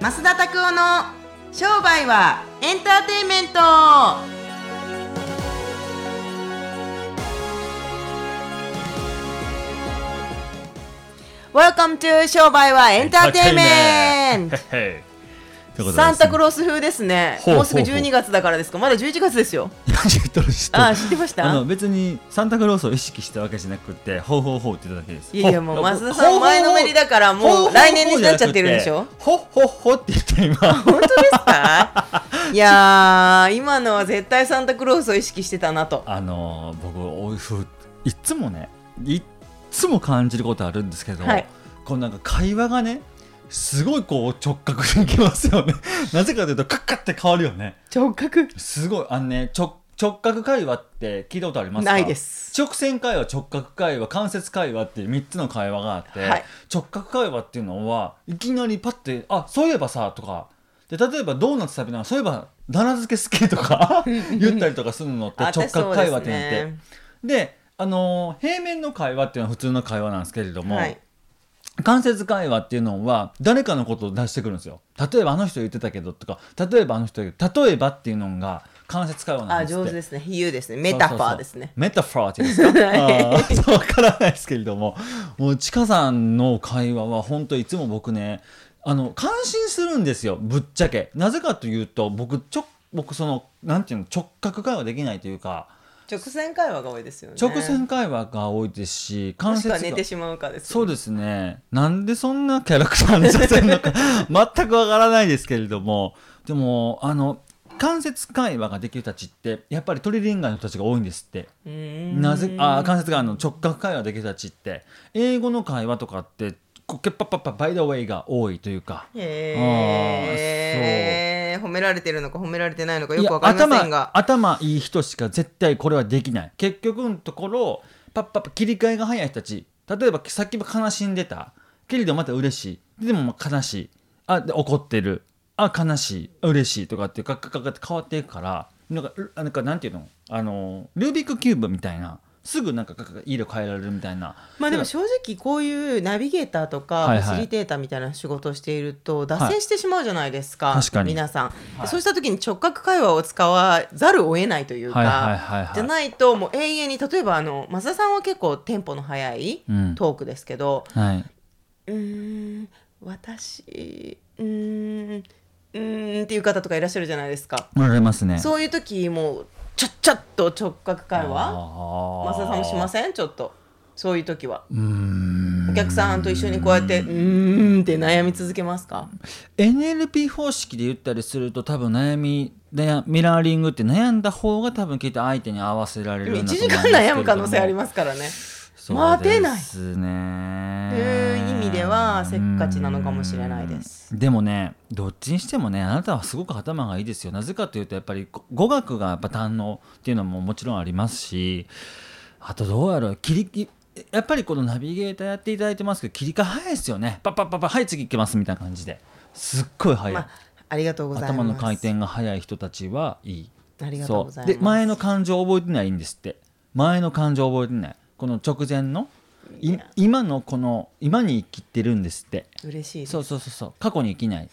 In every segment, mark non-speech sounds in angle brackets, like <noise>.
増田拓夫の商売はエンターテインメント。Welcome to 商売はエンターテインメント。<laughs> サンタクロース風ですね。ほうもうすぐほうほう12月だからですか。まだ11月ですよ。あ知ってました？あの別にサンタクロースを意識したわけじゃなくてほうほうほうって言っただけです。いやいやもうほ増田さん前のめりだからもう来年になっちゃってるでしょ？ほほほって言って今。本当ですか？<laughs> いやー今のは絶対サンタクロースを意識してたなと。あの僕おいふいっつもねいっつも感じることあるんですけど、はい。こうなんか会話がねすごいこう直角にいきますよね。<laughs> なぜかというとカッカって変わるよね。直角？すごい。あのね直直角会話って聞いたことありますか？ないです。直線会話直角会話間接会話っていう3つの会話があって、はい。直角会話っていうのはいきなりパッて「あそういえばさ」とか。で例えばドーナツ食べながら「そういえば奈良漬け好き」とか言ったりとかするのってあ直角会話って言って。ですであのー平面の会話っていうのは普通の会話なんですけれども、はい間接会話っていうのは誰かのことを出してくるんですよ。例えばあの人言ってたけどとか例えばあの人例えばっていうのが間接会話なんあですって。上手ですね。比喩ですね。メタファーですね。メタファーっていうんですか？<laughs> わからないですけれども。もうちかさんの会話は本当いつも僕ねあの感心するんですよ。ぶっちゃけ。なぜかというと僕ちょ僕そのなんていうの直角会話できないというか直線会話が多いですよね。直線会話が多いですし関節がは寝てしまうかですそうですね。なんでそんなキャラクターにさせるのか <laughs> 全くわからないですけれども。でもあの間接会話ができる人たちってやっぱりトリリンガーの人たちが多いんですって。なぜあ関節があの直角会話できる人たちって英語の会話とかってこうケッパッパッパバイダーウェイが多いというか。へえ褒められてるのか褒められてないのかよくわかりません頭が。頭いい人しか絶対これはできない。結局のところパッパッパ切り替えが早い人たち。例えばさっきも悲しんでた。けれどまた嬉しい。でもまあ悲しい。あで怒ってる。あ悲しい。嬉しい。とかってカッカッカって変わっていくから。なんかうなんかなんていうの？あのルービックキューブみたいなすぐなんか色変えられるみたいな。まあでも正直こういうナビゲーターとかはいはい。ファシリテーターみたいな仕事をしていると脱線してしまうじゃないですか、確かに。皆さん、はい。そうした時に直角会話を使わざるを得ないというか、はいはいはいはい。じゃないともう永遠に例えばあの増田さんは結構テンポの速いうん。トークですけど、はい、うーん私うーんうーんっていう方とかいらっしゃるじゃないですか、おられますね。そういう時もうちょっちょっと直角会話？話増田さんもしません？ちょっと。そういう時は。うーん。お客さんと一緒にこうやってうーんって悩み続けますか？NLP 方式で言ったりすると多分悩み悩ミラーリングって悩んだ方が多分きっと相手に合わせられる1んだと時間思うんですけれども。悩む可能性ありますからね。待てないですね。とい。う意味ではせっかちなのかもしれないです。でもねどっちにしてもねあなたはすごく頭がいいですよ。なぜかというとやっぱりこ語学がやっぱ堪能っていうのももちろんありますしあとどうやろう切りやっぱりこのナビゲーターやっていただいてますけど切り替え早いですよね。パッパッパッパはい次行きますみたいな感じで。すっごい早い、まあありがとうございます。頭の回転が速い人たちはいい。ありがとうございます。で前の感情を覚えてないんですって。前の感情を覚えてない。この直前の今のこの今に生きてるんですって。嬉しいそうそうそうそう。過去に生きない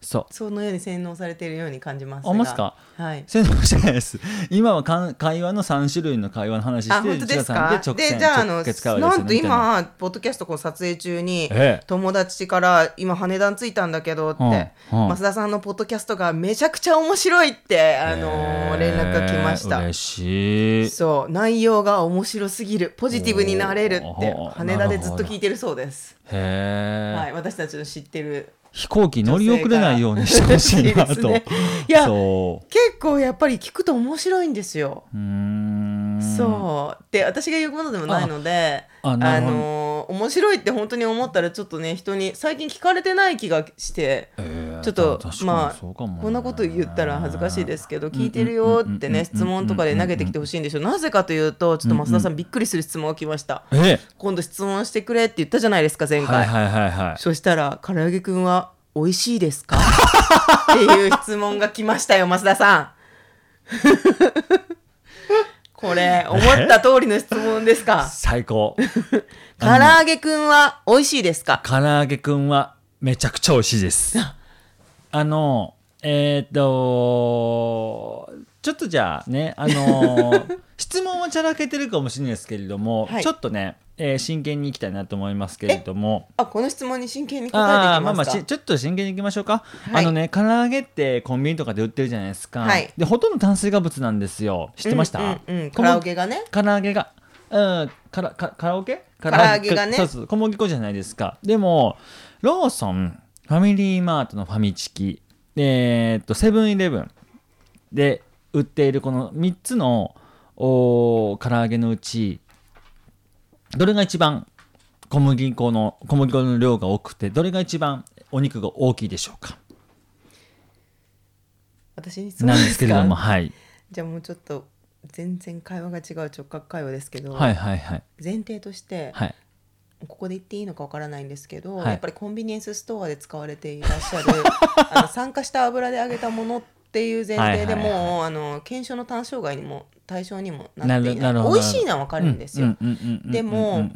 そう。そのように洗脳されているように感じますが。あまっすか？はい。洗脳してないです。今はかん会話の3種類の会話の話してあ本当ですか？ででじゃああの直結会話ですな。んと今ポッドキャストこう撮影中にええ。友達から今羽田に着いたんだけどって、うんうん。増田さんのポッドキャストがめちゃくちゃ面白いって、あのー連絡が来ました。えー嬉しい。そう。内容が面白すぎる。ポジティブになれるって羽田でずっと聞いてるそうです、へえ、はい、私たちの知ってる飛行機乗り遅れないようにしてほしいなと。ね。いや結構やっぱり聞くと面白いんですよ、うそう。で私が言うことでもないのであのー面白いって本当に思ったらちょっとね人に最近聞かれてない気がして。えーちょっとまあこんなこと言ったら恥ずかしいですけど聞いてるよってね質問とかで投げてきてほしいんでしょ。なぜかというとちょっと増田さんびっくりする質問が来ました。え今度質問してくれって言ったじゃないですか前回、はいはいはいはい。そしたら唐揚げくんは美味しいですか？<laughs> っていう質問が来ましたよ増田さん。<laughs> これ思った通りの質問ですか？最高。<laughs> 唐揚げくんは美味しいですか？唐揚げくんはめちゃくちゃ美味しいですあのえっ、とちょっとじゃあねあの <laughs> 質問はちゃらけてるかもしれないですけれども、はい。ちょっとね、えー真剣にいきたいなと思いますけれども。あこの質問に真剣に答えてああまあまあいきますかしちょっと真剣にいきましょうか、はい。あのね唐揚げってコンビニとかで売ってるじゃないですか、はい。でほとんど炭水化物なんですよ。知ってました、うんうんうん、小麦カラオケがね。唐揚げが。うんからかカラオケ唐唐揚げがね。そうそう小麦粉じゃないですか。でもローソンファミリーマートのファミチキ。えーっとセブンイレブンで売っているこの3つのおー唐揚げのうちどれが一番小麦粉の小麦粉の量が多くてどれが一番お肉が大きいでしょうか？私になんでですすけれどもかはい。じゃあもうちょっと全然会話が違う直角会話ですけど、はいはいはい。前提として、はいここで言っていいのかわからないんですけど、はい。やっぱりコンビニエンスストアで使われていらっしゃる <laughs> あの酸化した油で揚げたものっていう前提でもう、あの検証の対象外にも対象にもななっていない。美味しいのはわかるんですよ、でも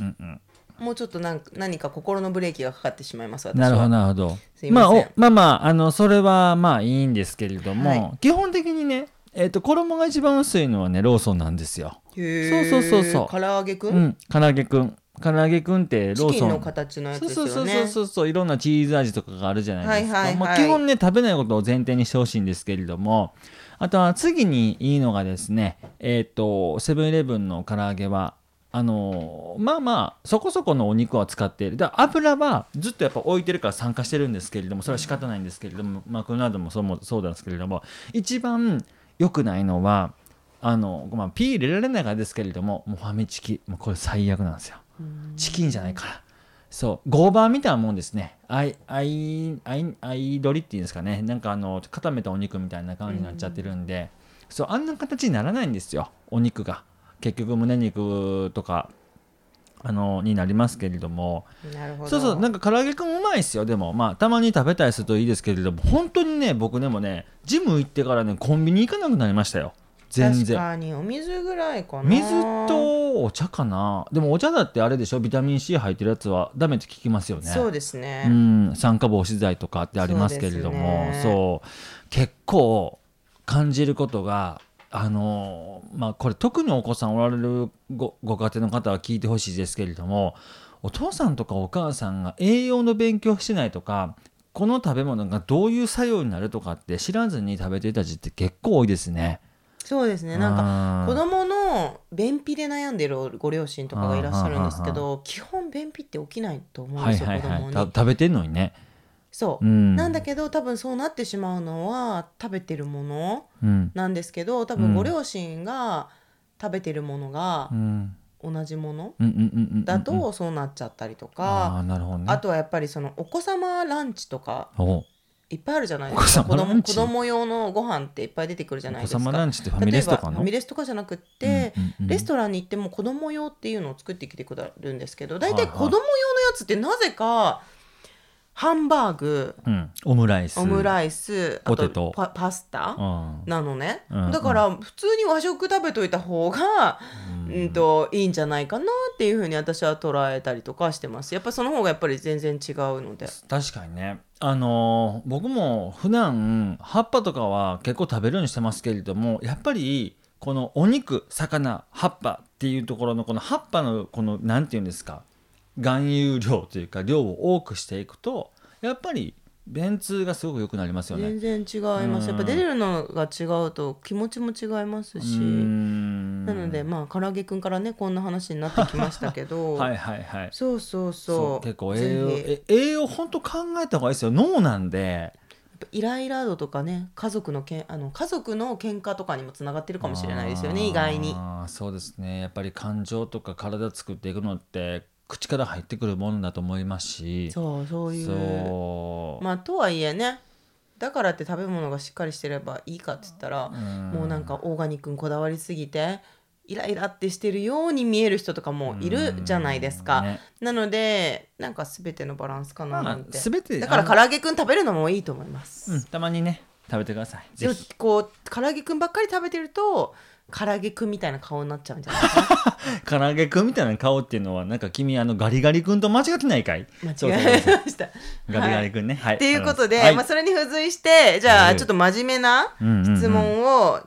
もうちょっとなん何か心のブレーキがかかってしまいます私は。なるほどなるほど。ません。あおまあまああのそれはまあいいんですけれども、はい。基本的にねえっ、と衣が一番薄いのはねローソンなんですよ。そうそうそうそう。唐揚げくん、うん唐揚げくん唐揚げくんってロチキンのーソン形のやつそうですよね。そうそうそうそういろんなチーズ味とかがあるじゃないですか、はいはいはい。まあ、基本ね食べないことを前提にしてほしいんですけれども。あとは次にいいのがですねえっ、とセブンイレブンの唐揚げはあのーまあまあそこそこのお肉は使っている。だから油はずっとやっぱ置いてるから酸化してるんですけれどもそれは仕方ないんですけれども。マクドナルドもそうもそうなんですけれども。一番良くないのはあの、まあ、ピー入れられないからですけれどももうファミチキ。もうこれ最悪なんですよチキンじゃないから。そう。ゴーバーみたいなもんですね。アイアイアイアイドリっていうんですかね。なんかあの固めたお肉みたいな感じになっちゃってるんで、そうあんな形にならないんですよ。お肉が。結局胸肉とかあのになりますけれども。そうそう。なんか唐揚げくんうまいっすよでも。まあたまに食べたりするといいですけれども。本当にね僕でもねジム行ってからねコンビニ行かなくなりましたよ全然。確かにお水ぐらいかな。水とお茶かな。でもお茶だってあれでしょ？ビタミン C 入ってるやつは。ダメって聞きますよね。そうですね、うん。酸化防止剤とかってありますけれども。そう,、ね。結構感じることがあのまあこれ特にお子さんおられるごご家庭の方は聞いてほしいですけれどもお父さんとかお母さんが栄養の勉強してないとかこの食べ物がどういう作用になるとかって知らずに食べてる人たちって結構多いですね。そうですね。なんかか子供の便秘で悩んでるご両親とかがいらっしゃるんですけど基本便秘って起きないと思うんはいですよ、はいはい子供に。た食べてんのにね。そう、うん、なんだけど多分そうなってしまうのは食べてるものうん。なんですけど多うん。分ご両親が食べてるものがうん。同じものだとそうなっちゃったりとあか、あとはやっぱりそのお子様ランチとかおいっぱいあるじゃないですか。お子子供子供用のご飯っていっぱい出てくるじゃないですか。ファミレスとかの？例えばファミレスとかじゃなくって、うんうんうんレストランに行っても子供用っていうのを作ってきてくれるんですけど大体子供用のやつってなぜかハンバーグうん、オムライス。オムイライスあポテト。パパスタ？うん。なのね、うん。だから普通に和食食べといた方が、うん、といいんじゃないかなっていうふうに私は捉えたりとかしてます。やっぱその方がやっぱり全然違うので。確かにね。あのー僕も普段葉っぱとかは結構食べるようにしてますけれどもやっぱりこのお肉魚葉っぱっていうところのこの葉っぱのこのなんていうんですか？含有量というか量を多くしていくとやっぱり便通がすごく良くなりますよね。全然違います。やっぱ出てるのが違うと気持ちも違いますし。なのでまあ唐揚げくんからねこんな話になってきましたけど。<laughs> はいはいはい。そうそうそう。結構栄養ぜえ栄養本当考えた方がいいですよ。脳なんで。ひイライラ度とかね家族のけんあの家族の喧嘩とかにもつながってるかもしれないですよね意外に。あーそうですね。やっぱり感情とか体作っていくのって口から入ってくるものだと思いますし。そうそういう。そう。まあとはいえねだからって食べ物がしっかりしてればいいかって言ったらん。もうなんかオーガニックにこだわりすぎてイライラってしてるように見える人とかもいるじゃないですか、ね。なのでなんか全てのバランスかなまあなんて、全てだからあ唐揚げくん食べるのもいいと思います、うんたまにね食べてください。ぜひこう唐揚げくんばっかり食べてると唐揚げくんみたいな顔になっちゃうんじゃない？か <laughs> 唐揚げくんみたいな顔っていうのはなんか君あのガリガリ君と間違ってないかい？間違えました。ガリガリ君ね。はい。ということで、はい。まあ、それに付随してじゃはい。あちょっと真面目なうんうんうん質問を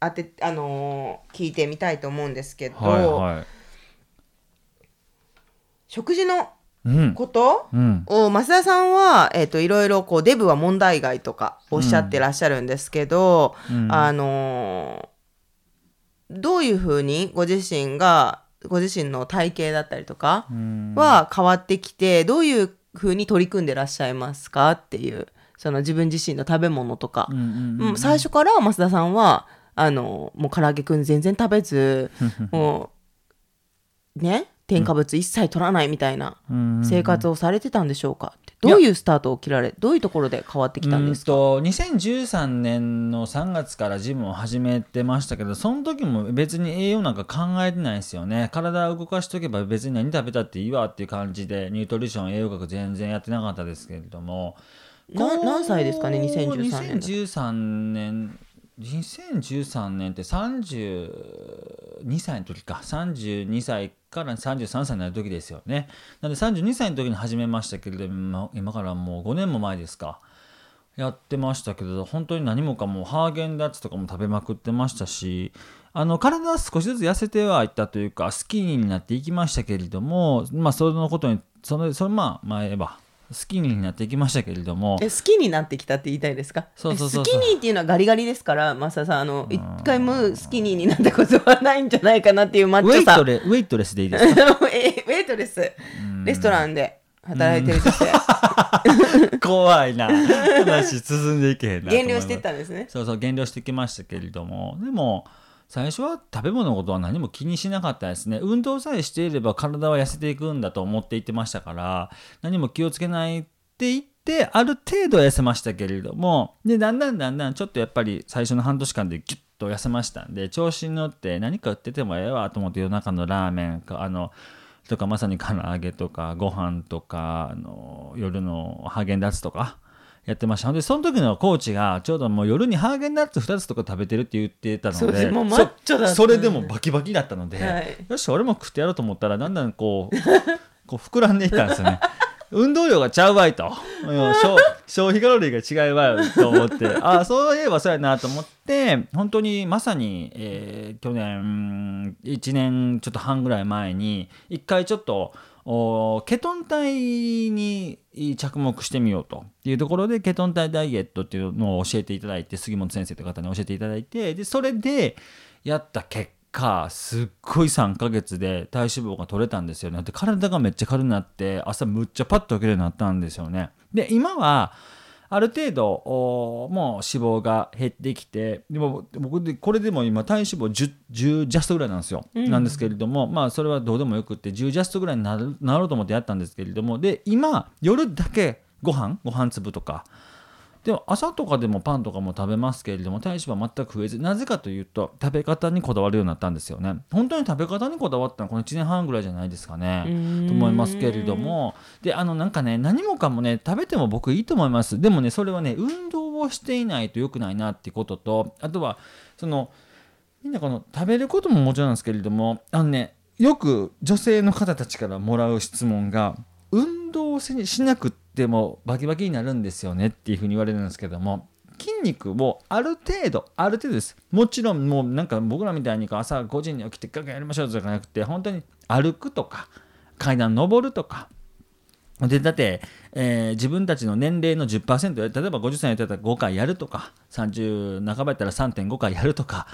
当て、あのー聞いてみたいと思うんですけど、はいはい。食事のうんことうん。を増田さんは、えー、といろいろこうデブは問題外とかおっしゃってらっしゃるんですけど、うん。あのーどういうふうにご自身がご自身の体型だったりとかうん。は変わってきてどういうふうに取り組んでらっしゃいますかっていうその自分自身の食べ物とか。最初から増田さんはあのもう唐揚げくん全然食べず <laughs> もうね添加物一切取らないみたいなうん。生活をされてたんでしょうか？どういうスタートを切られどういうところで変わってきたんですか？うんと2013年の3月からジムを始めてましたけどその時も別に栄養なんか考えてないですよね。体を動かしとけば別に何食べたっていいわっていう感じでニュートリション栄養学全然やってなかったですけれども。何歳ですかね？2013年だ2013年2013年って32歳の時か。32歳から33歳になる時ですよね。なんで32歳の時に始めましたけれども今からもう5年も前ですか。やってましたけど本当に何もかもハーゲンダッツとかも食べまくってましたしあの体は少しずつ痩せてはいったというかスキーになっていきましたけれどもまあそのことにそのそのまあ前はスキニーになっていきましたけれども。え好きになってきたって言いたいですか？そうそうそうそう。えスキニーっていうのはガリガリですから増田さんあの一回もスキニーになったことはないんじゃないかなっていうマッウェチョさ。イトレウェイトレスでいいですか？<laughs> えウェイトレス。レストランで働いてる女性。<laughs> 怖いな。話進んでいけへんな減量してったんですね。そうそう減量してきましたけれども。でも最初は食べ物のことは何も気にしなかったですね。運動さえしていれば体は痩せていくんだと思っていってましたから何も気をつけないって言ってある程度痩せましたけれどもでだんだんだんだんちょっとやっぱり最初の半年間でギュッと痩せましたんで調子に乗って何か売っててもええわと思って夜中のラーメンかあのとかまさに唐揚げとかご飯とかあの夜のハーゲンダッツとかやってました。でその時のコーチがちょうどもう夜にハーゲンダッツ2つとか食べてるって言ってたのでもうマッチョだったそそれでもバキバキだったので、はい。よし俺も食ってやろうと思ったらだんだんこう <laughs> こう膨らんでいったんですよね。<laughs> 運動量がちゃうわいと。うん消 <laughs> 消費カロリーが違うわよと思って。ああそういえばそうやなと思って本当にまさに、えー去年1年ちょっと半ぐらい前に一回ちょっとおケトン体に着目してみようと。いうところでケトン体ダイエットっていうのを教えていただいて杉本先生という方に教えていただいてでそれでやった結果すっごい3ヶ月で体脂肪が取れたんですよね。で体がめっちゃ軽くなって朝むっちゃパッと起きるようになったんですよね。で今はある程度おもう脂肪が減ってきてでも僕でこれでも今体脂肪 10, 10ジャストぐらいなんですよ、なんですけれどもまあそれはどうでもよくって10ジャストぐらいになるなろうと思ってやったんですけれどもで今夜だけご飯ご飯粒とかでも朝とかでもパンとかも食べますけれども体脂肪は全く増えずなぜかというと食べ方にこだわるようになったんですよね。本当に食べ方にこだわったのはこの1年半ぐらいじゃないですかね。と思いますけれども。であのなんかね何もかもね食べても僕いいと思います。でもねそれはね運動をしていないと良くないなっていうこととあとはそのみんなこの食べることももちろんですけれどもあのねよく女性の方たちからもらう質問が運動をししなくってもバキバキになるんですよねっていうふうに言われるんですけども筋肉をある程度ある程度です。もちろんもうなんか僕らみたいに朝5時に起きてガンガンやりましょうとかじゃなくて本当に歩くとか階段登るとか。でだって、えー自分たちの年齢の10%例えば50歳やったら5回やるとか30半ばやったら3.5回やるとか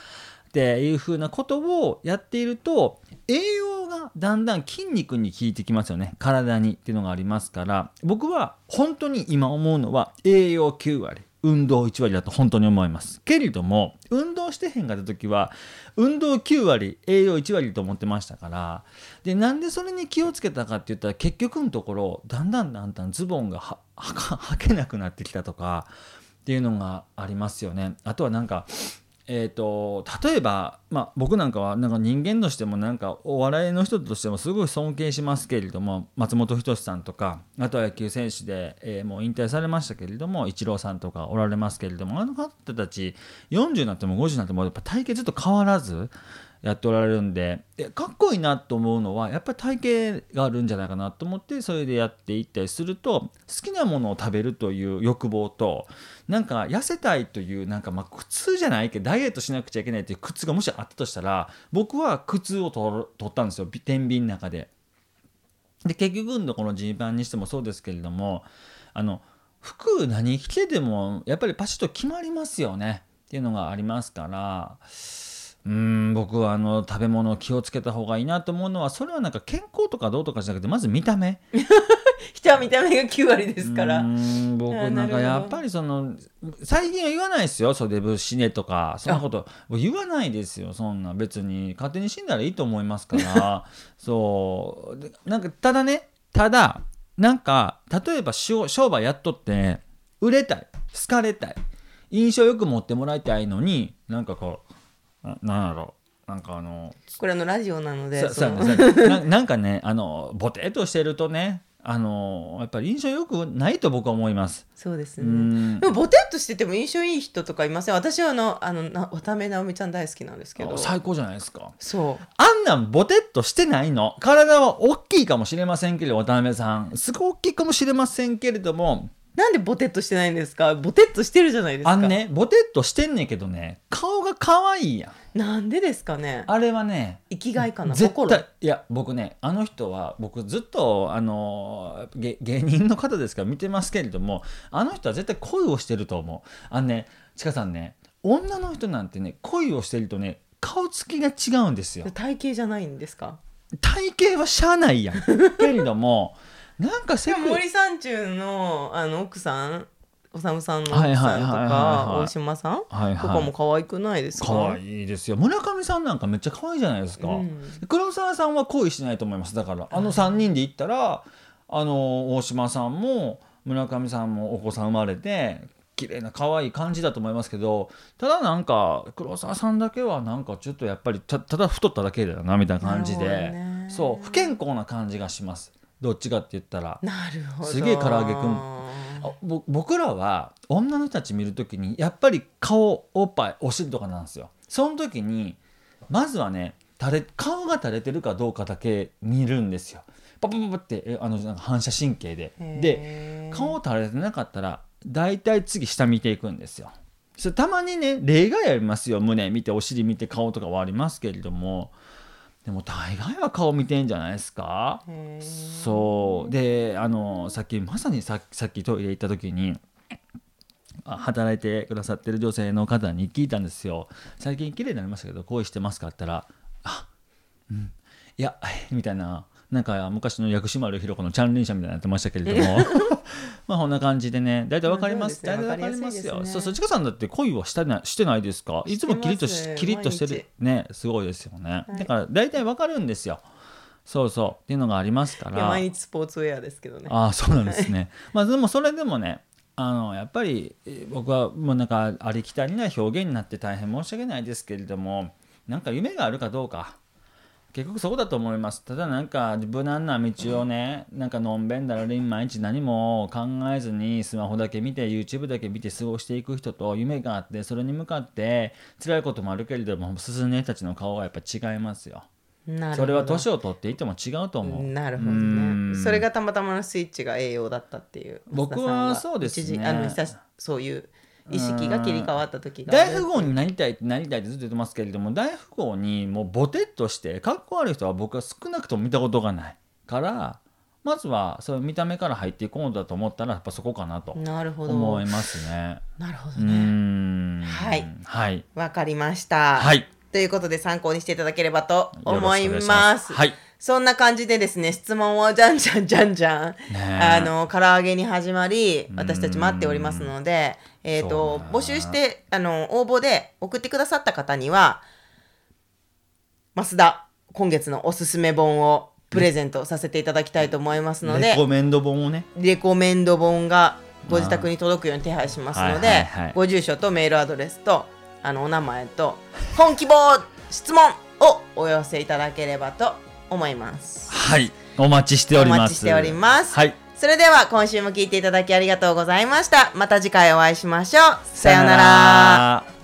っていうふうなことをやっていると栄養がだんだん筋肉に効いてきますよね。体にっていうのがありますから。僕は本当に今思うのは栄養9割運動1割だと本当に思います。けれども運動してへんかった時は運動9割栄養1割と思ってましたから。でなんでそれに気をつけたかって言ったら結局のところだんだんだんだんズボンがははけなくなってきたとかっていうのがありますよね。あとはなんかえー、と例えば、まあ、僕なんかはなんか人間としてもなんかお笑いの人としてもすごい尊敬しますけれども松本人志さんとかあとは野球選手で、えーもう引退されましたけれどもイチローさんとかおられますけれどもあの方たち40になっても50になってもやっぱ体型ずっと変わらずやっておられるんで。えかっこいいなと思うのはやっぱり体型があるんじゃないかなと思ってそれでやっていったりすると好きなものを食べるという欲望となんか痩せたいというなんかまあ苦痛じゃないけどダイエットしなくちゃいけないという苦痛がもしあったとしたら僕は苦痛を取ったんですよ。天秤の中で。で結局のこのジーパンにしてもそうですけれどもあの服何着てでもやっぱりパシッと決まりますよね。っていうのがありますからうーん僕はあの食べ物を気をつけた方がいいなと思うのはそれはなんか健康とかどうとかじゃなくてまず見た目。<laughs> 人は見た目が9割ですから。僕なんかやっぱりその最近は言わないですよ袖ぶ死ねとか。そんなこと。言わないですよそんな。別に勝手に死んだらいいと思いますから。<laughs> そう。でなんかただねただなんか例えば商商売やっとって売れたい。好かれたい。印象よく持ってもらいたいのになんかこうななんやろなんかあのこれあのラジオなのでななんかねあのボテっとしてるとねあのやっぱり印象よくないと僕は思います。そうですうねんでもボテっとしてても印象いい人とかいません？私はあのあのな渡辺直美ちゃん大好きなんですけど最高じゃないですか。そうあんなんボテっとしてないの？体は大きいかもしれませんけれど、渡辺さん。すごい大きいかもしれませんけれども、なんでボテっとしてないんですか？ボテっとしてるじゃないですか。あんね、ボテっとしてんねんけどね、顔が可愛いやん。なんでですかね？あれはね、生きがいかな？絶心。対いや僕ねあの人は僕ずっとあの芸芸人の方ですから見てますけれどもあの人は絶対恋をしてると思う。あのねちかさんね女の人なんてね恋をしてるとね顔つきが違うんですよ。体型じゃないんですか？体型はしゃあないやん。けれどもなんかせ森三中のあの奥さんおさむさんの奥はいさんとか大島さんはいとかもはい。可愛くないですか？可愛いですよ。村上さんなんかめっちゃ可愛いじゃないですか、うん。黒沢さんは恋しないと思います。だからあの3人で行ったらあの大島さんも村上さんもお子さん生まれて綺麗な可愛い感じだと思いますけどただなんか黒沢さんだけはなんかちょっとやっぱりたただ太っただけだよなみたいな感じで、ね。そう不健康な感じがしますどっちかって言ったら。なるほど。すげえ唐揚げくん。僕らは女の人たち見るときにやっぱり顔おっぱいお尻とかなんですよ。その時にまずはね垂れ顔が垂れてるかどうかだけ見るんですよ。パパパパってえあのなんか反射神経で。でで顔垂れてなかったら大体次下見ていくんですよ。それたまにね例外ありますよ。胸見てお尻見て顔とかはありますけれどもでも大概は顔見てんじゃないですか。そう。であのさっきまさにささっきトイレ行った時にあ働いてくださってる女性の方に聞いたんですよ。最近綺麗になりましたけど恋してますかって言ったら「あうん。いや」みたいななんか昔の薬師丸ひろ子のチャンリン社みたいになってましたけれども。<laughs> まあこんな感じでね。大体わかります。まあ大体わかりりますよ。そうそうちかさんだって恋はしてないしてないですかいつもキリッとしキリッとしてる毎ねすごいですよね、はいだから大体わかるんですよそうそうっていうのがありますから毎日スポーツウェアですけどねああそうなんですね。まあでもそれでもねあのやっぱりえー僕はもうなんかありきたりな表現になって大変申し訳ないですけれどもなんか夢があるかどうか結局そこだと思います。ただなんか無難な道をねなんかのんべんだらりん毎日何も考えずにスマホだけ見て YouTube だけ見て過ごしていく人と夢があってそれに向かって辛いこともあるけれども進んでたちの顔がやっぱ違いますよ。なるほど。それは年を取っていっても違うと思う。なるほどうん。ねそれがたまたまのスイッチが栄養だったっていう僕はそうですね。あのそういう意識が切り替わった時が大富豪になりたいってなりたいってずっと言ってますけれども大富豪にもうボテっとしてかっこ悪い人は僕は少なくとも見たことがないからまずはそういう見た目から入っていこうだと思ったらやっぱそこかなとなるほど。思いますね。なるほどね。ん。はい。はい。わかりました。はい。ということで参考にしていただければと思いよろしくお願いします。はいそんな感じでですね質問をじゃんじゃんじゃんじゃん、あの唐揚げに始まり私たち待っておりますので、えー、そうと募集してあの応募で送ってくださった方には増田今月のおすすめ本をプレゼントさせていただきたいと思いますのでレコメンド本をね。レコメンド本がご自宅に届くように手配しますので、はいはいはい。ご住所とメールアドレスとあのお名前と本希望質問をお寄せいただければと思います。はい。お待ちしております。お待ちしております。はい。それでは今週も聞いていただきありがとうございました。また次回お会いしましょう。さようなら。ら